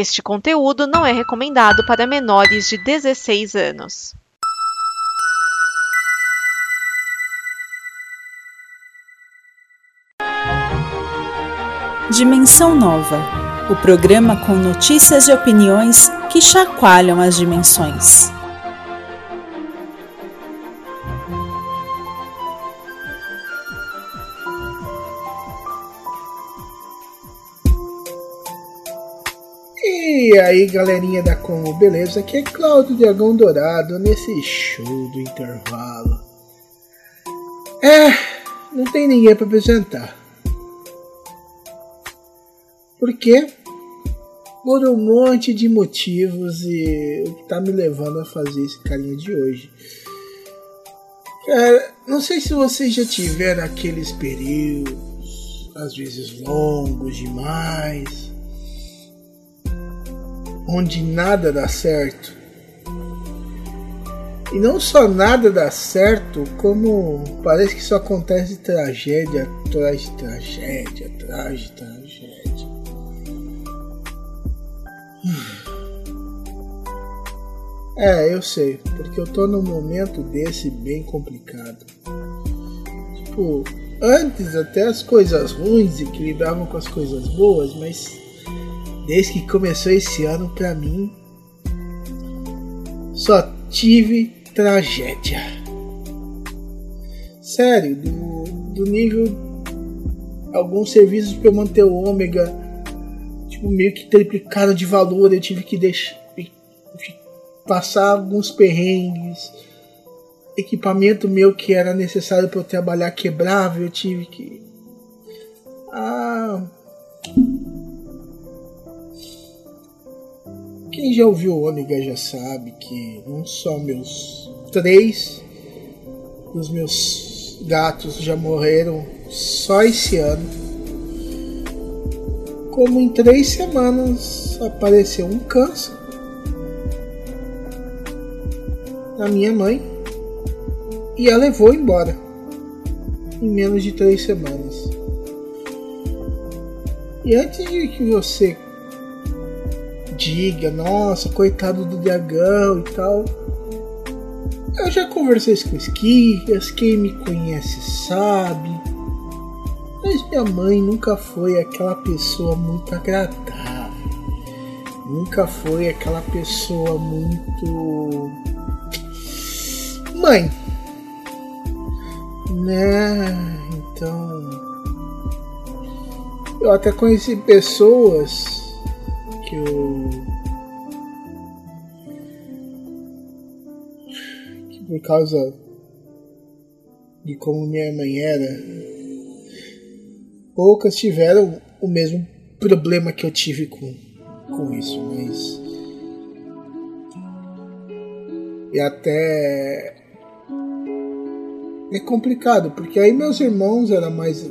Este conteúdo não é recomendado para menores de 16 anos. Dimensão Nova o programa com notícias e opiniões que chacoalham as dimensões. E aí galerinha da Como, beleza? Aqui é Cláudio Dragão Dourado nesse show do intervalo. É, não tem ninguém para apresentar. Por quê? Por um monte de motivos e o que tá me levando a fazer esse carinha de hoje. Cara, não sei se vocês já tiveram aqueles períodos, às vezes longos demais, onde nada dá certo. E não só nada dá certo, como parece que só acontece tragédia atrás de tragédia, atrás de tragédia. É, eu sei, porque eu tô num momento desse bem complicado. Tipo, antes até as coisas ruins equilibravam com as coisas boas, mas desde que começou esse ano pra mim só tive tragédia. Sério, do, do nível alguns serviços para eu manter o ômega tipo, meio que triplicaram de valor, eu tive que deixar passar alguns perrengues. Equipamento meu que era necessário para eu trabalhar quebrava, eu tive que. Ah. Quem já ouviu o Ômega já sabe que não só meus três dos meus gatos já morreram só esse ano. Como em três semanas apareceu um câncer na minha mãe e a levou embora em menos de três semanas. E antes de que você diga, nossa, coitado do dragão e tal, eu já conversei com esquias, quem me conhece sabe. Mas minha mãe nunca foi aquela pessoa muito agradável. Nunca foi aquela pessoa muito mãe. Né? Então. Eu até conheci pessoas que eu. que por causa de como minha mãe era, poucas tiveram o mesmo problema que eu tive com, com isso, mas. E até é complicado, porque aí meus irmãos eram mais.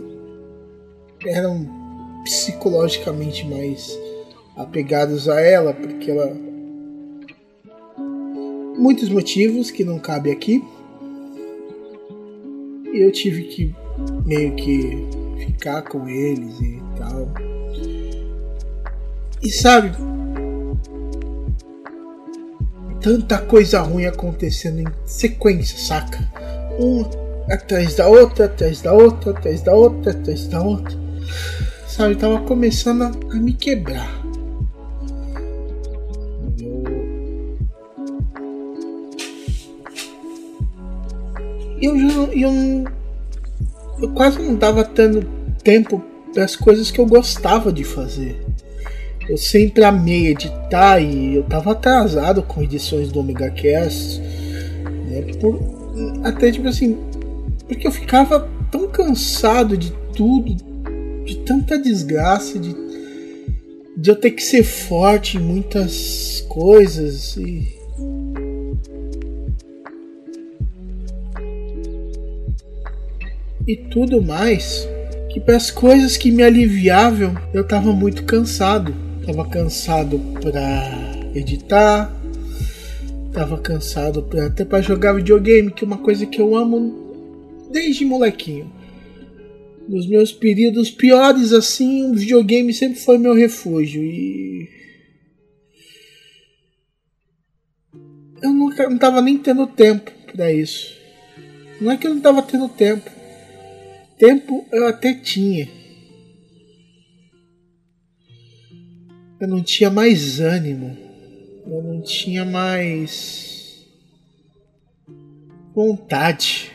eram psicologicamente mais apegados a ela, porque ela. Muitos motivos que não cabe aqui. E eu tive que meio que ficar com eles e tal. E sabe, tanta coisa ruim acontecendo em sequência, saca? Um atrás da outra, atrás da outra, atrás da outra, atrás da outra. Sabe, tava começando a, a me quebrar. Eu, eu eu, quase não dava tendo tempo para as coisas que eu gostava de fazer. Eu sempre amei editar e eu tava atrasado com edições do Omega Cast. Né, por, até tipo assim, porque eu ficava tão cansado de tudo, de tanta desgraça, de, de eu ter que ser forte em muitas coisas e. e tudo mais, que para as coisas que me aliviavam, eu estava muito cansado. Estava cansado para editar, estava cansado pra, até para jogar videogame, que é uma coisa que eu amo desde molequinho. Nos meus períodos piores, assim, o videogame sempre foi meu refúgio. E eu nunca, não tava nem tendo tempo para isso. Não é que eu não tava tendo tempo. Tempo eu até tinha. Eu não tinha mais ânimo. Eu não tinha mais vontade.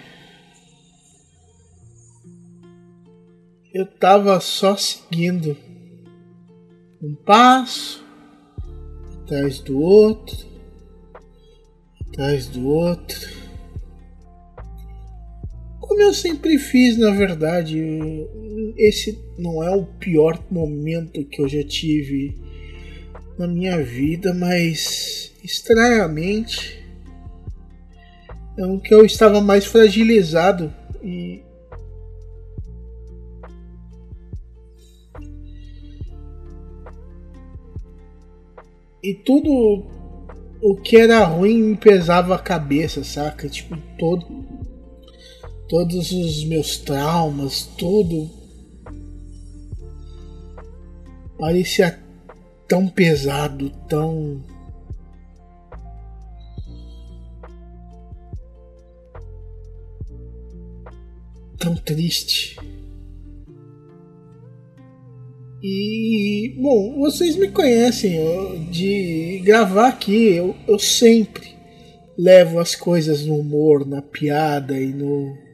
Eu tava só seguindo um passo atrás do outro, atrás do outro. Como eu sempre fiz, na verdade, esse não é o pior momento que eu já tive na minha vida, mas estranhamente é um que eu estava mais fragilizado e e tudo o que era ruim me pesava a cabeça, saca? Tipo, todo todos os meus traumas, tudo parecia tão pesado, tão tão triste. E, bom, vocês me conhecem eu, de gravar aqui. Eu, eu sempre levo as coisas no humor, na piada e no.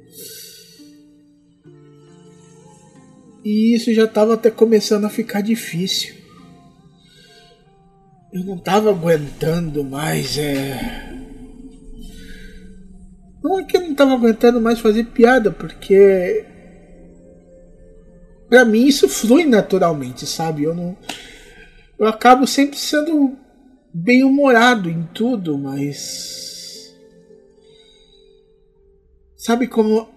E isso já estava até começando a ficar difícil. Eu não estava aguentando mais. É... Não é que eu não estava aguentando mais fazer piada, porque para mim isso flui naturalmente, sabe? Eu não eu acabo sempre sendo bem humorado em tudo, mas sabe como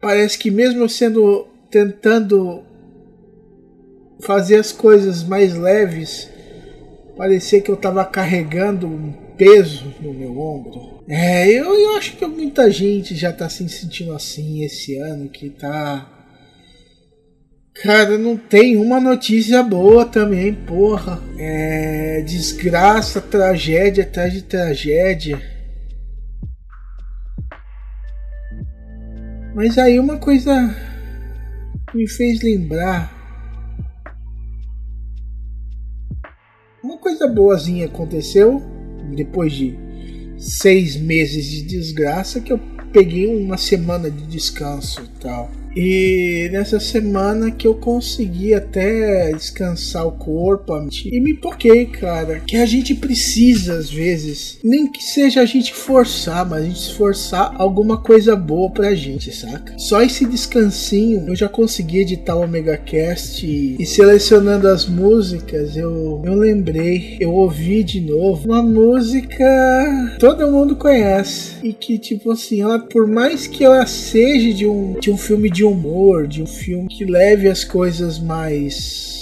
parece que mesmo eu sendo tentando fazer as coisas mais leves, parecia que eu estava carregando um peso no meu ombro. É, eu, eu acho que muita gente já está se sentindo assim esse ano, que tá Cara, não tem uma notícia boa também, porra. É. Desgraça, tragédia atrás de tragédia. Mas aí uma coisa me fez lembrar. Uma coisa boazinha aconteceu depois de seis meses de desgraça que eu peguei uma semana de descanso e tal. E nessa semana que eu consegui até descansar o corpo e me toquei, cara, que a gente precisa às vezes, nem que seja a gente forçar, mas a gente esforçar alguma coisa boa pra gente, saca? Só esse descansinho eu já consegui editar o Omega Cast e, e selecionando as músicas, eu, eu lembrei, eu ouvi de novo uma música todo mundo conhece e que tipo assim, ela por mais que ela seja de um, de um filme de humor, de um filme que leve as coisas mais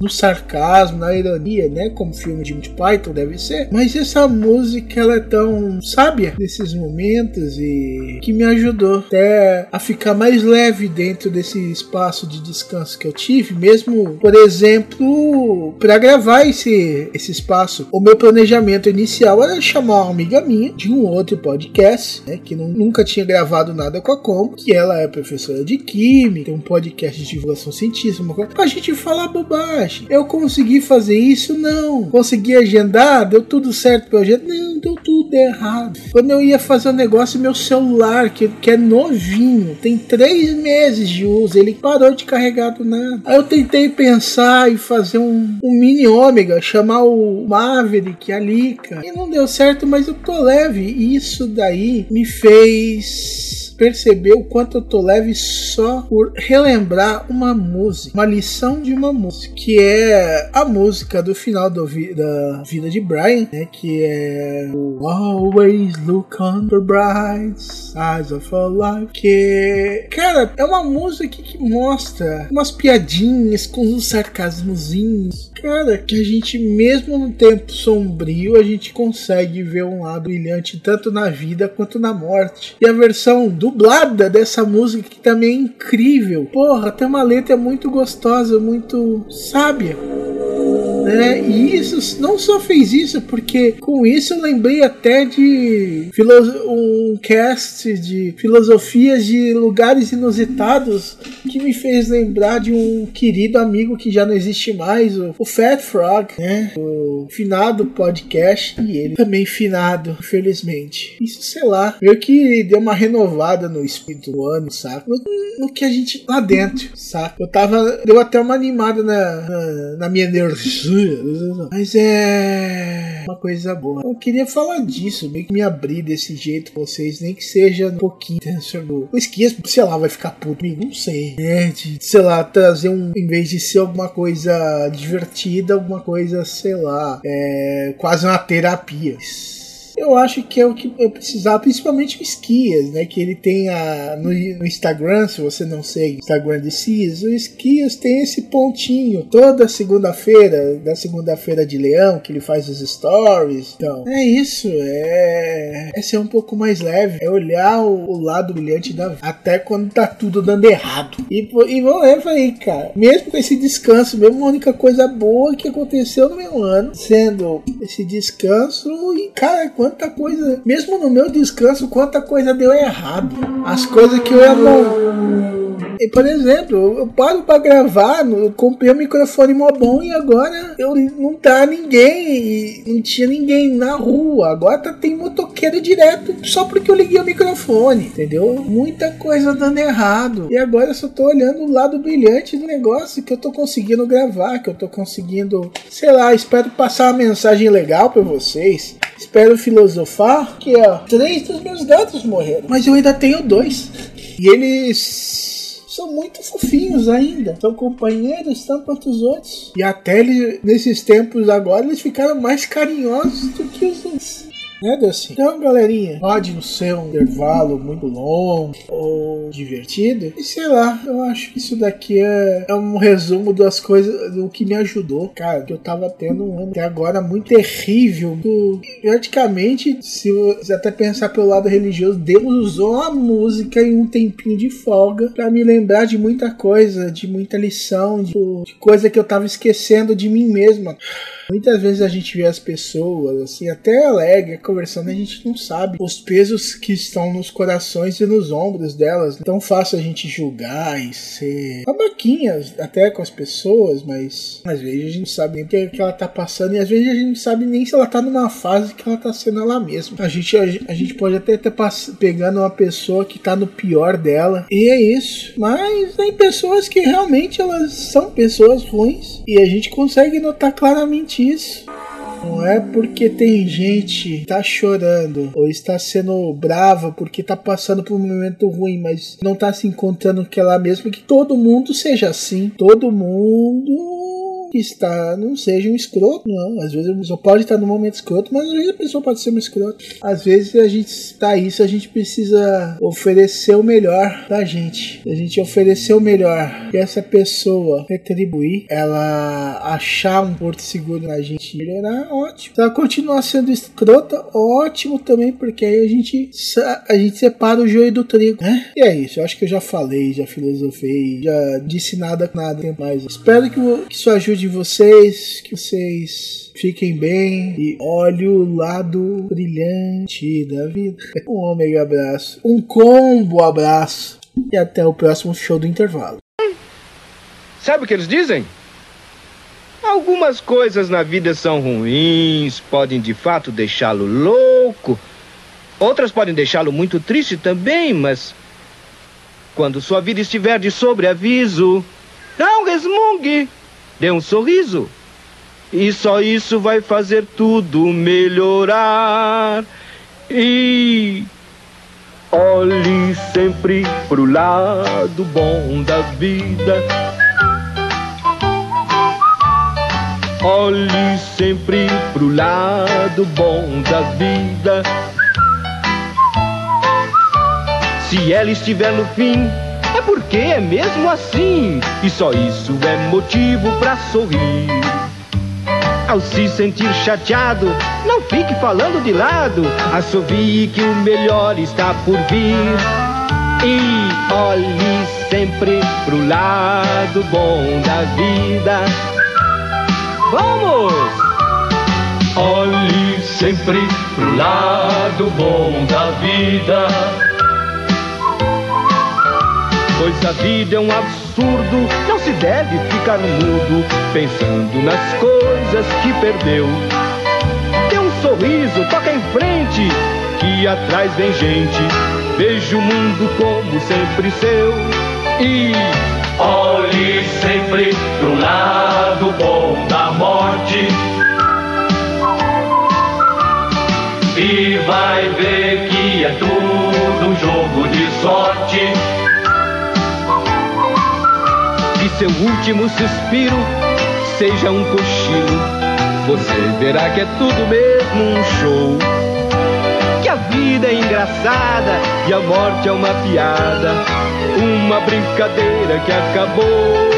no sarcasmo, na ironia, né? Como filme de Monty Python deve ser. Mas essa música ela é tão sábia nesses momentos e que me ajudou até a ficar mais leve dentro desse espaço de descanso que eu tive, mesmo, por exemplo, para gravar esse, esse espaço. O meu planejamento inicial era chamar uma amiga minha de um outro podcast, né? Que não, nunca tinha gravado nada com a Com, que ela é professora de química, tem um podcast de divulgação científica, uma coisa, pra gente falar bobagem eu consegui fazer isso? Não. Consegui agendar? Deu tudo certo pra agenda? Não, deu tudo errado. Quando eu ia fazer o um negócio, meu celular, que, que é novinho, tem três meses de uso, ele parou de carregar do nada. Aí eu tentei pensar e fazer um, um mini ômega, chamar o Maverick, a Lika, e não deu certo, mas eu tô leve. E isso daí me fez perceber o quanto eu tô leve só por relembrar uma música, uma lição de uma música, que é a música do final do vi da vida de Brian, né? Que é o Always Look on the Bright Sides of Our Life. Que, cara, é uma música que mostra umas piadinhas com uns sarcasmozinhos. Cara, que a gente, mesmo no tempo sombrio, a gente consegue ver um lado brilhante tanto na vida quanto na morte. E a versão do dublada dessa música que também é incrível. Porra, tem uma letra muito gostosa, muito sábia. Né? E isso não só fez isso, porque com isso eu lembrei até de um cast de filosofias de lugares inusitados que me fez lembrar de um querido amigo que já não existe mais, o, Fat Frog, né? O finado podcast e ele também finado, infelizmente. Isso, sei lá, meio que deu uma renovada no espírito do ano, saco? No, no, que a gente lá dentro, saco? Eu tava, deu até uma animada na, na, na minha energia, mas é uma coisa boa. Eu queria falar disso, meio que me abrir desse jeito com vocês, nem que seja um pouquinho transformou. O Esquias, sei lá, vai ficar puto comigo, não sei. Né? De, sei lá, trazer um. Em vez de ser alguma coisa divertida, alguma coisa, sei lá, é, quase uma terapia eu acho que é o que eu precisava, principalmente o Esquias, né? Que ele tem a, no, no Instagram, se você não segue o Instagram de Esquias, o Esquias tem esse pontinho toda segunda-feira, da segunda-feira de leão, que ele faz os stories. Então, é isso, é, é ser um pouco mais leve, é olhar o, o lado brilhante da vida, até quando tá tudo dando errado. E, e levar aí, cara, mesmo com esse descanso, mesmo a única coisa boa que aconteceu no meu ano, sendo esse descanso, e cara, quando quanta coisa, mesmo no meu descanso, quanta coisa deu errado. As coisas que eu ia e, por exemplo, eu paro para gravar, eu comprei um microfone mó bom e agora eu não tá ninguém, não tinha ninguém na rua. Agora tá, tem motoqueiro direto só porque eu liguei o microfone, entendeu? Muita coisa dando errado. E agora eu só tô olhando o lado brilhante do negócio que eu tô conseguindo gravar, que eu tô conseguindo, sei lá, espero passar uma mensagem legal para vocês. Espero filosofar que ó, três dos meus gatos morreram, mas eu ainda tenho dois. E eles são muito fofinhos ainda. São companheiros tanto quanto os outros. E até ele, nesses tempos agora, eles ficaram mais carinhosos do que os outros. Né, Dulce? Então, galerinha, pode não ser um intervalo muito longo ou divertido. E sei lá, eu acho que isso daqui é, é um resumo das coisas, do que me ajudou. Cara, que eu tava tendo um ano até agora muito terrível. Do, praticamente, se você até pensar pelo lado religioso, Deus usou a música em um tempinho de folga para me lembrar de muita coisa, de muita lição, de, de coisa que eu tava esquecendo de mim mesma. Muitas vezes a gente vê as pessoas, assim, até alegre, conversando, a gente não sabe os pesos que estão nos corações e nos ombros delas. Então fácil a gente julgar e ser babaquinhas até com as pessoas, mas às vezes a gente sabe nem o que ela tá passando e às vezes a gente não sabe nem se ela tá numa fase que ela tá sendo ela mesma. A gente, a, a gente pode até estar pegando uma pessoa que tá no pior dela e é isso. Mas tem pessoas que realmente elas são pessoas ruins e a gente consegue notar claramente isso. Não é porque tem gente que tá chorando ou está sendo brava porque tá passando por um momento ruim, mas não tá se encontrando que ela mesma, que todo mundo seja assim. Todo mundo que está não seja um escroto, não. Às vezes a pessoa pode estar no momento escroto, mas às vezes a pessoa pode ser um escroto. Às vezes a gente está isso, a gente precisa oferecer o melhor da gente. A gente oferecer o melhor e essa pessoa retribuir, ela achar um porto seguro na gente melhorar, ótimo. Se ela continuar sendo escrota, ótimo também, porque aí a gente, a gente separa o joio do trigo, né? E é isso, eu acho que eu já falei, já filosofei, já disse nada, nada mais. Espero que, que isso ajude de vocês, que vocês fiquem bem e olhe o lado brilhante da vida. Um ômega abraço, um combo abraço e até o próximo show do intervalo. Sabe o que eles dizem? Algumas coisas na vida são ruins, podem de fato deixá-lo louco. Outras podem deixá-lo muito triste também, mas quando sua vida estiver de sobreaviso, não resmungue. Dê um sorriso. E só isso vai fazer tudo melhorar. E olhe sempre pro lado bom da vida. Olhe sempre pro lado bom da vida. Se ela estiver no fim, porque é mesmo assim. E só isso é motivo para sorrir. Ao se sentir chateado, não fique falando de lado. Assovie que o melhor está por vir. E olhe sempre pro lado bom da vida. Vamos! Olhe sempre pro lado bom da vida. Pois a vida é um absurdo, não se deve ficar mudo pensando nas coisas que perdeu. Dê um sorriso, toca em frente, que atrás vem gente. Veja o mundo como sempre seu. E olhe sempre pro lado bom da morte. E vai ver que é tudo um jogo de sorte. Seu último suspiro seja um cochilo. Você verá que é tudo mesmo um show. Que a vida é engraçada e a morte é uma piada. Uma brincadeira que acabou.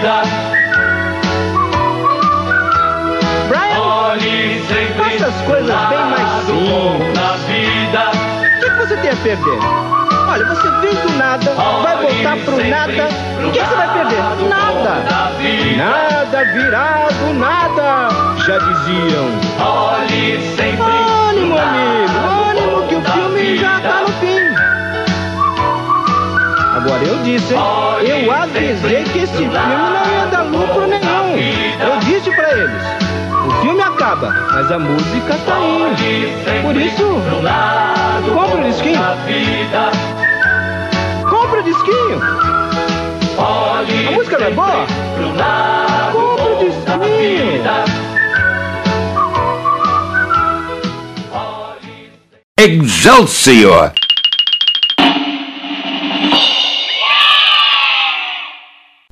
Vida. Brian, Olhe sempre Faça as coisas bem mais simples. da vida. o que, que você tem a perder? Olha, você veio do nada, vai voltar pro nada. O que, que você vai perder? Nada. Nada virá do nada, já diziam. Olhe sempre Ânimo, pro amigo, Agora eu disse, hein? Eu avisei que esse filme não ia dar lucro nenhum. Eu disse pra eles. O filme acaba, mas a música tá indo. Por isso, compra o disquinho. Compra o disquinho. A música não é boa? Compra o disquinho. Excelsior!